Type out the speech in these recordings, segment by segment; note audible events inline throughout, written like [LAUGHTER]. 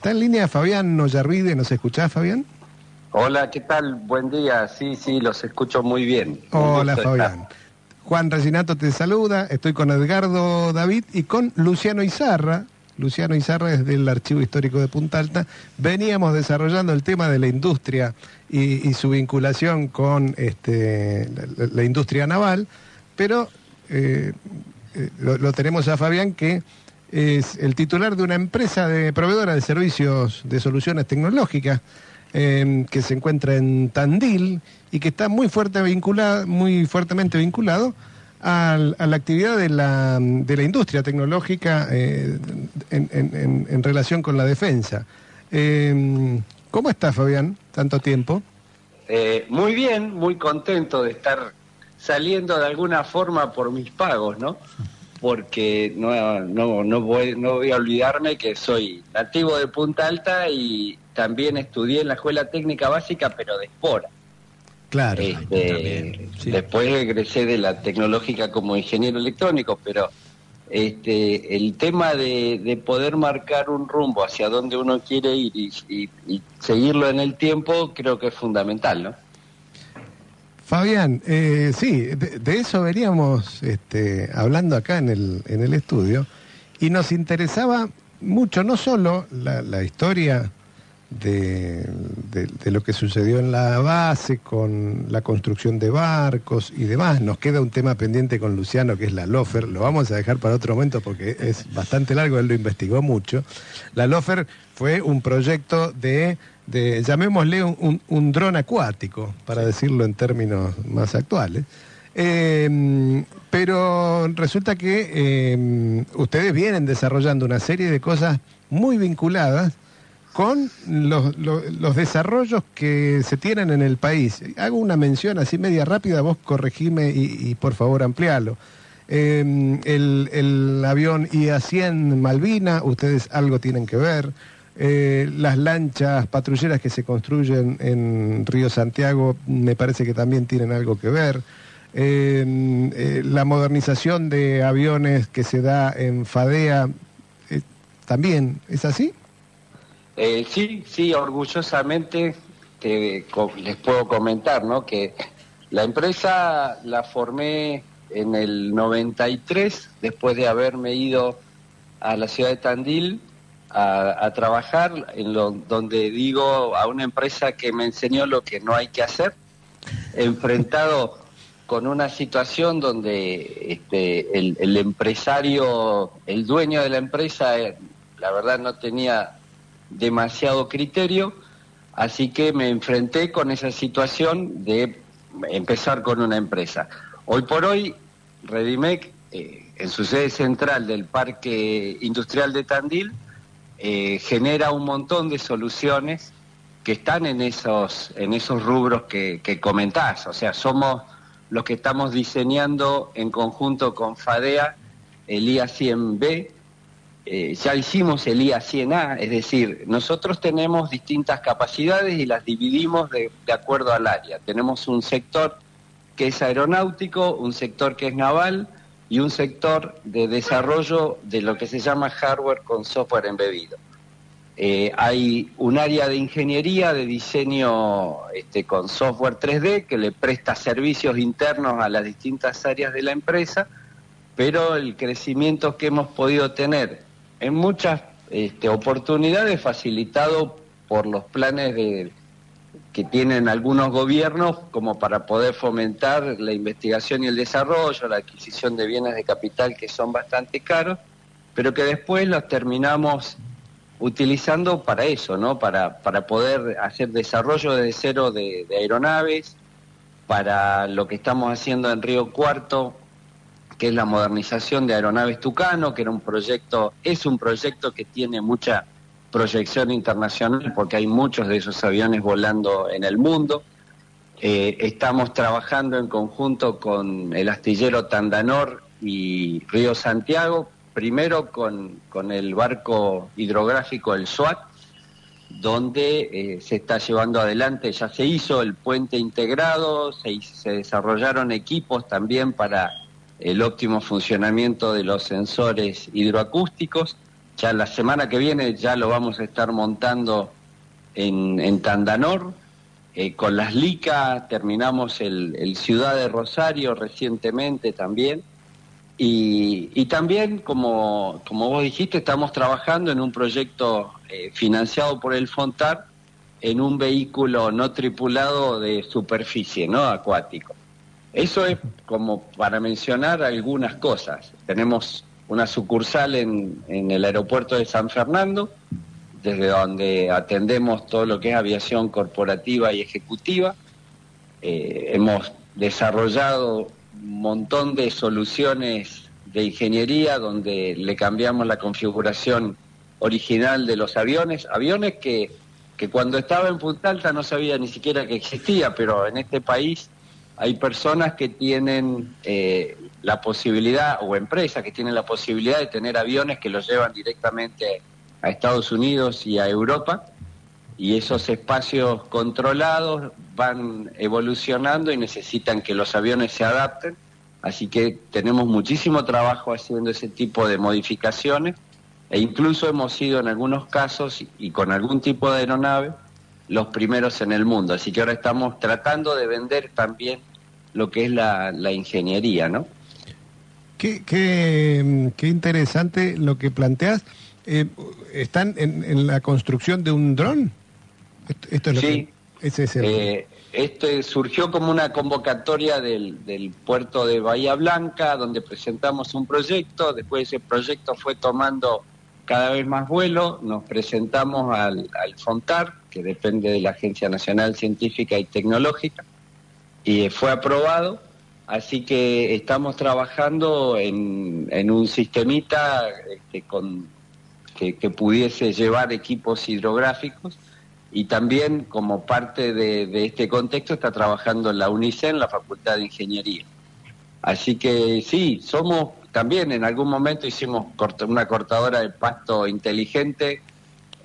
Está en línea Fabián Noyarvide, ¿nos escuchás, Fabián? Hola, ¿qué tal? Buen día. Sí, sí, los escucho muy bien. Hola, Fabián. Juan Reginato te saluda, estoy con Edgardo David y con Luciano Izarra. Luciano Izarra es del Archivo Histórico de Punta Alta. Veníamos desarrollando el tema de la industria y, su vinculación con este, la, industria naval, pero eh, eh, lo, tenemos a Fabián que es el titular de una empresa de proveedora de servicios de soluciones tecnológicas em, que se encuentra en Tandil y que está muy fuerte vinculada, muy fuertemente vinculado a, la actividad de la, de la industria tecnológica eh, en, relación con la defensa. Em, ¿Cómo está Fabián? Tanto tiempo. Eh, muy bien, muy contento de estar saliendo de alguna forma por mis pagos, ¿no? Porque no, no, no, voy, no voy a olvidarme que soy nativo de Punta Alta y también estudié en la Escuela Técnica Básica, pero de Espora. Claro. Este, después egresé de la tecnológica como ingeniero electrónico, pero este, el tema de, poder marcar un rumbo hacia donde uno quiere ir y, y seguirlo en el tiempo creo que es fundamental, ¿no? Fabián, eh, sí, de, eso veníamos este, hablando acá en el, en el estudio y nos interesaba mucho no solo la, historia de, lo que sucedió en la base con la construcción de barcos y demás. Nos queda un tema pendiente con Luciano que es la Lofer, lo vamos a dejar para otro momento porque es bastante largo, él lo investigó mucho. La Lofer fue un proyecto de de, llamémosle un, un, dron acuático, para decirlo en términos más actuales. Em, pero resulta que em, ustedes vienen desarrollando una serie de cosas muy vinculadas con los, desarrollos que se tienen en el país. Hago una mención así media rápida, vos corregime y, por favor amplialo. Em, el, el avión IA-100 Malvina, ustedes algo tienen que ver. Eh, las lanchas patrulleras que se construyen en Río Santiago me parece que también tienen algo que ver. Eh, la modernización de aviones que se da en FADEA eh, también, ¿es así? sí, sí, orgullosamente les puedo comentar, ¿no? Que la empresa la formé en el 93, después de haberme ido a la ciudad de Tandil a, trabajar en lo, donde digo a una empresa que me enseñó lo que no hay que hacer, enfrentado con una situación donde este, el, empresario, el dueño de la empresa, eh, la verdad no tenía demasiado criterio, así que me enfrenté con esa situación de empezar con una empresa. Hoy por hoy, Redimec, eh, en su sede central del Parque Industrial de Tandil, eh, genera un montón de soluciones que están en esos, en esos rubros que, comentás. O sea, somos los que estamos diseñando en conjunto con FADEA el IA100B. Eh, ya hicimos el IA100A, es decir, nosotros tenemos distintas capacidades y las dividimos de acuerdo al área. Tenemos un sector que es aeronáutico, un sector que es naval, y un sector de desarrollo de lo que se llama hardware con software embebido. Eh, hay un área de ingeniería, de diseño este, con software 3D que le presta servicios internos a las distintas áreas de la empresa, pero el crecimiento que hemos podido tener en muchas este, oportunidades facilitado por los planes de, que tienen algunos gobiernos como para poder fomentar la investigación y el desarrollo, la adquisición de bienes de capital que son bastante caros, pero que después los terminamos utilizando para eso, ¿no? Para, para poder hacer desarrollo desde cero de, de aeronaves, para lo que estamos haciendo en Río Cuarto, que es la modernización de aeronaves Tucano, que era un proyecto, es un proyecto que tiene mucha proyección internacional porque hay muchos de esos aviones volando en el mundo. Eh, estamos trabajando en conjunto con el astillero Tandanor y Río Santiago, primero con, con el barco hidrográfico el SWAT, donde eh, se está llevando adelante, ya se hizo el puente integrado, se, se desarrollaron equipos también para el óptimo funcionamiento de los sensores hidroacústicos ya la semana que viene ya lo vamos a estar montando en, Tandanor. Eh, con las LICA terminamos el, Ciudad de Rosario recientemente también. Y, también, como, como vos dijiste, estamos trabajando en un proyecto eh, financiado por el FONTAR en un vehículo no tripulado de superficie, no acuático. Eso es como para mencionar algunas cosas. Tenemos una sucursal en, en el aeropuerto de San Fernando, desde donde atendemos todo lo que es aviación corporativa y ejecutiva. Eh, hemos desarrollado un montón de soluciones de ingeniería donde le cambiamos la configuración original de los aviones, aviones que, que cuando estaba en Punta Alta no sabía ni siquiera que existía, pero en este país hay personas que tienen eh, la posibilidad, o empresas que tienen la posibilidad de tener aviones que los llevan directamente a Estados Unidos y a Europa, y esos espacios controlados van evolucionando y necesitan que los aviones se adapten, así que tenemos muchísimo trabajo haciendo ese tipo de modificaciones, e incluso hemos sido en algunos casos, y con algún tipo de aeronave, los primeros en el mundo, así que ahora estamos tratando de vender también lo que es la, ingeniería, ¿no? Qué, qué, qué interesante lo que planteas. Eh, ¿están en, la construcción de un dron? Esto, es sí. ese es eh, este surgió como una convocatoria del, puerto de Bahía Blanca, donde presentamos un proyecto, después ese proyecto fue tomando cada vez más vuelo, nos presentamos al, FONTAR, que depende de la Agencia Nacional Científica y Tecnológica, y fue aprobado, así que estamos trabajando en, un sistemita este, con que, pudiese llevar equipos hidrográficos y también como parte de, este contexto está trabajando en la UNICEN, la Facultad de Ingeniería. Así que sí, somos también en algún momento hicimos una cortadora de pasto inteligente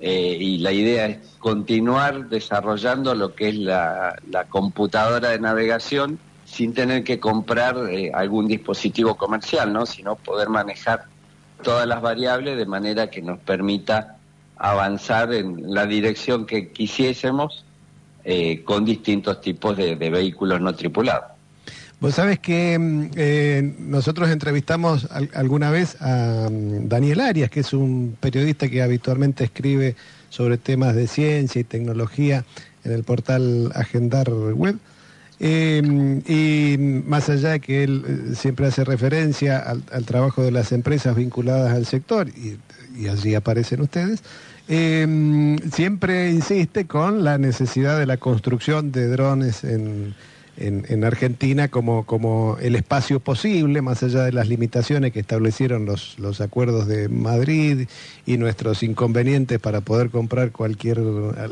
eh, y la idea es continuar desarrollando lo que es la, computadora de navegación sin tener que comprar eh, algún dispositivo comercial, ¿no? sino poder manejar todas las variables de manera que nos permita avanzar en la dirección que quisiésemos eh, con distintos tipos de, vehículos no tripulados. Vos sabés que mm, eh, nosotros entrevistamos alguna vez a mm, Daniel Arias, que es un periodista que habitualmente escribe sobre temas de ciencia y tecnología en el portal Agendar Web. Em, y más allá de que él eh, siempre hace referencia al, trabajo de las empresas vinculadas al sector, y, allí aparecen ustedes, em, siempre insiste con la necesidad de la construcción de drones en, en, Argentina como, como el espacio posible, más allá de las limitaciones que establecieron los, los acuerdos de Madrid y nuestros inconvenientes para poder comprar cualquier,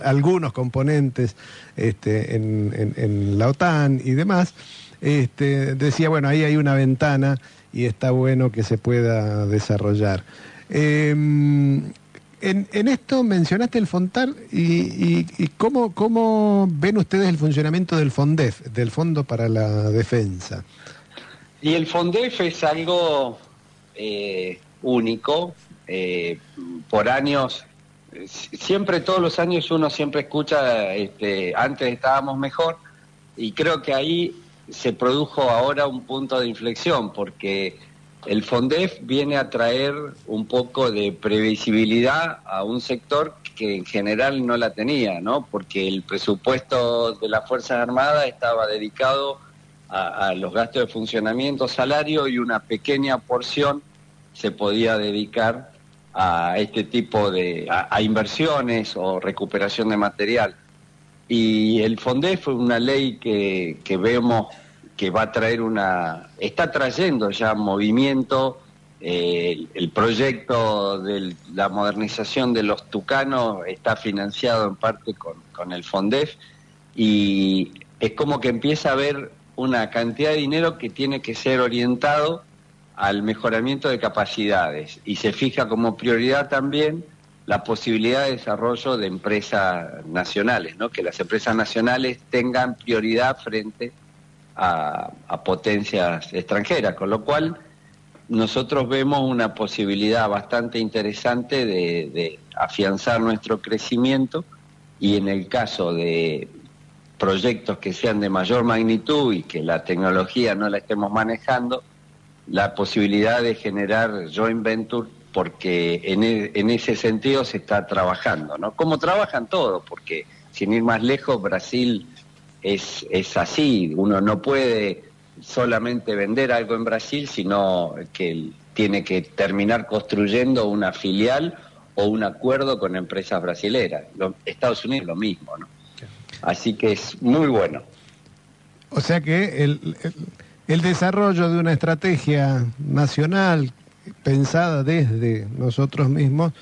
algunos componentes este, en, en, la OTAN y demás. Este, decía, bueno, ahí hay una ventana y está bueno que se pueda desarrollar. Em, en, esto mencionaste el Fontal y, cómo, cómo, ven ustedes el funcionamiento del FONDEF, del Fondo para la Defensa. Y el FONDEF es algo eh, único. Eh, por años, siempre, todos los años uno siempre escucha, este, antes estábamos mejor, y creo que ahí se produjo ahora un punto de inflexión, porque el FONDEF viene a traer un poco de previsibilidad a un sector que en general no la tenía, ¿no? Porque el presupuesto de las Fuerzas Armadas estaba dedicado a, los gastos de funcionamiento, salario y una pequeña porción se podía dedicar a este tipo de a, inversiones o recuperación de material. Y el FONDEF fue una ley que, que vemos que va a traer una, está trayendo ya movimiento, eh, el proyecto de la modernización de los tucanos está financiado en parte con, el FONDEF y es como que empieza a haber una cantidad de dinero que tiene que ser orientado al mejoramiento de capacidades y se fija como prioridad también la posibilidad de desarrollo de empresas nacionales, ¿no? que las empresas nacionales tengan prioridad frente a, potencias extranjeras, con lo cual nosotros vemos una posibilidad bastante interesante de, afianzar nuestro crecimiento y en el caso de proyectos que sean de mayor magnitud y que la tecnología no la estemos manejando, la posibilidad de generar joint venture porque en, e, en ese sentido se está trabajando, ¿no? Como trabajan todos, porque sin ir más lejos, Brasil es, es así, uno no puede solamente vender algo en Brasil, sino que tiene que terminar construyendo una filial o un acuerdo con empresas brasileras. Estados Unidos lo mismo, ¿no? Así que es muy bueno. O sea que el, el, desarrollo de una estrategia nacional pensada desde nosotros mismos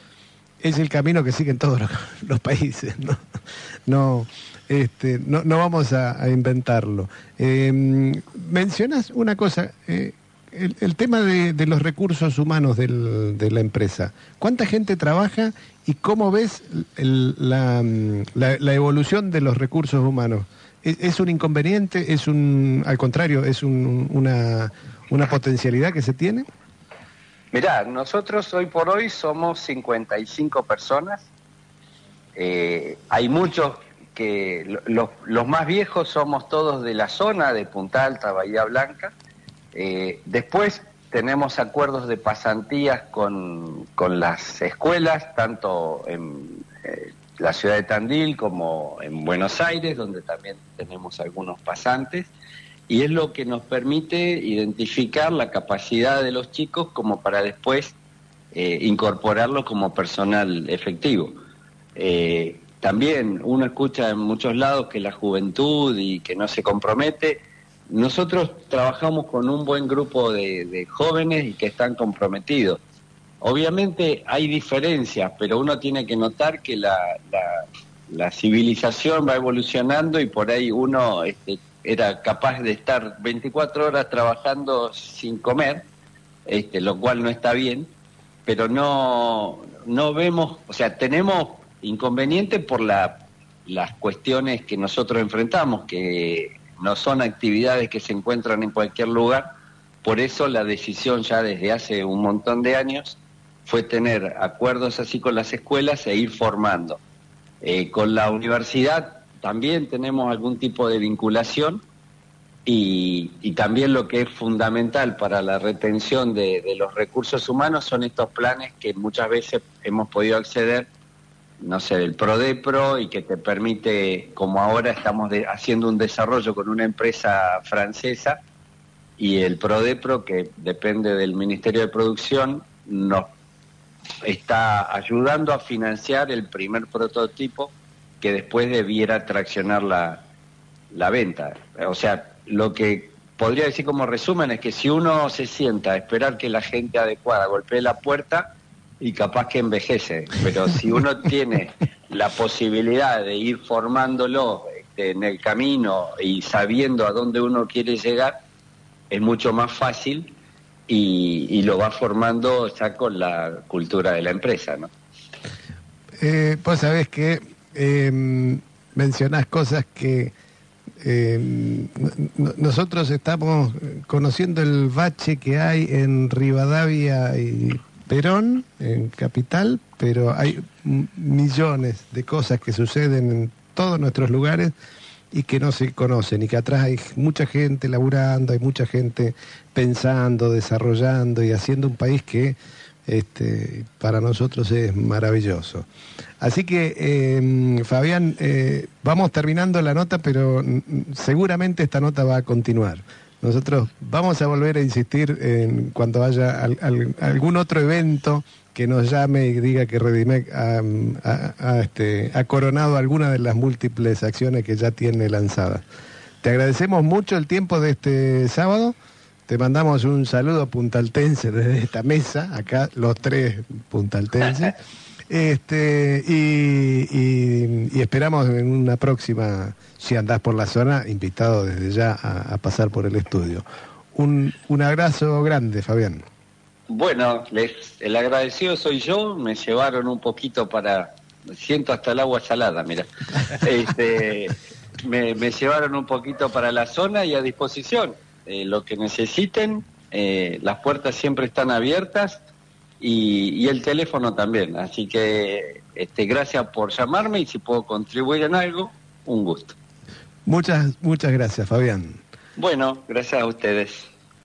es el camino que siguen todos los, países, este, no, no, vamos a, inventarlo. Em, mencionas una cosa, eh, el, tema de, los recursos humanos de la empresa. ¿Cuánta gente trabaja y cómo ves la, evolución de los recursos humanos? ¿Es, un inconveniente? ¿Es un, al contrario, es una, una potencialidad que se tiene? Mirá, nosotros hoy por hoy somos 55 personas. Eh, hay muchos que los, más viejos somos todos de la zona de Punta Alta, Bahía Blanca. Eh, después tenemos acuerdos de pasantías con, las escuelas, tanto en eh, la ciudad de Tandil como en Buenos Aires, donde también tenemos algunos pasantes y es lo que nos permite identificar la capacidad de los chicos como para después eh, incorporarlo como personal efectivo. Eh, también uno escucha en muchos lados que la juventud y que no se compromete. Nosotros trabajamos con un buen grupo de, jóvenes y que están comprometidos. Obviamente hay diferencias, pero uno tiene que notar que la, la, civilización va evolucionando y por ahí uno este, era capaz de estar 24 horas trabajando sin comer, este, lo cual no está bien, pero no, no vemos, o sea, tenemos inconvenientes por la, las cuestiones que nosotros enfrentamos, que no son actividades que se encuentran en cualquier lugar, por eso la decisión ya desde hace un montón de años fue tener acuerdos así con las escuelas e ir formando. Eh, con la universidad también tenemos algún tipo de vinculación y, también lo que es fundamental para la retención de, los recursos humanos son estos planes que muchas veces hemos podido acceder, no sé, del PRODEPRO y que te permite, como ahora estamos haciendo un desarrollo con una empresa francesa y el PRODEPRO, que depende del Ministerio de Producción, nos está ayudando a financiar el primer prototipo que después debiera traccionar la, la venta. O sea, lo que podría decir como resumen es que si uno se sienta a esperar que la gente adecuada golpee la puerta, y capaz que envejece, pero si uno [LAUGHS] tiene la posibilidad de ir formándolo este, en el camino y sabiendo a dónde uno quiere llegar, es mucho más fácil y, lo va formando ya con la cultura de la empresa, ¿no? Eh, pues sabés que eh, mencionás cosas que eh, nosotros estamos conociendo el bache que hay en Rivadavia y Perón, en Capital, pero hay millones de cosas que suceden en todos nuestros lugares y que no se conocen y que atrás hay mucha gente laburando, hay mucha gente pensando, desarrollando y haciendo un país que este, para nosotros es maravilloso. Así que, em, Fabián, eh, vamos terminando la nota, pero seguramente esta nota va a continuar. Nosotros vamos a volver a insistir en cuando haya algún otro evento que nos llame y diga que Redimec este, ha, coronado alguna de las múltiples acciones que ya tiene lanzadas. Te agradecemos mucho el tiempo de este sábado. Te mandamos un saludo puntaltense desde esta mesa, acá los tres puntaltenses. [LAUGHS] Este, y, esperamos en una próxima, si andás por la zona, invitado desde ya a, pasar por el estudio. Un, un, abrazo grande, Fabián. Bueno, les, el agradecido soy yo, me llevaron un poquito para, siento hasta el agua salada, mira. [LAUGHS] Este, me, me llevaron un poquito para la zona y a disposición. Eh, lo que necesiten, eh, las puertas siempre están abiertas y, el teléfono también. Así que este, gracias por llamarme y si puedo contribuir en algo, un gusto. Muchas, muchas gracias, Fabián. Bueno, gracias a ustedes.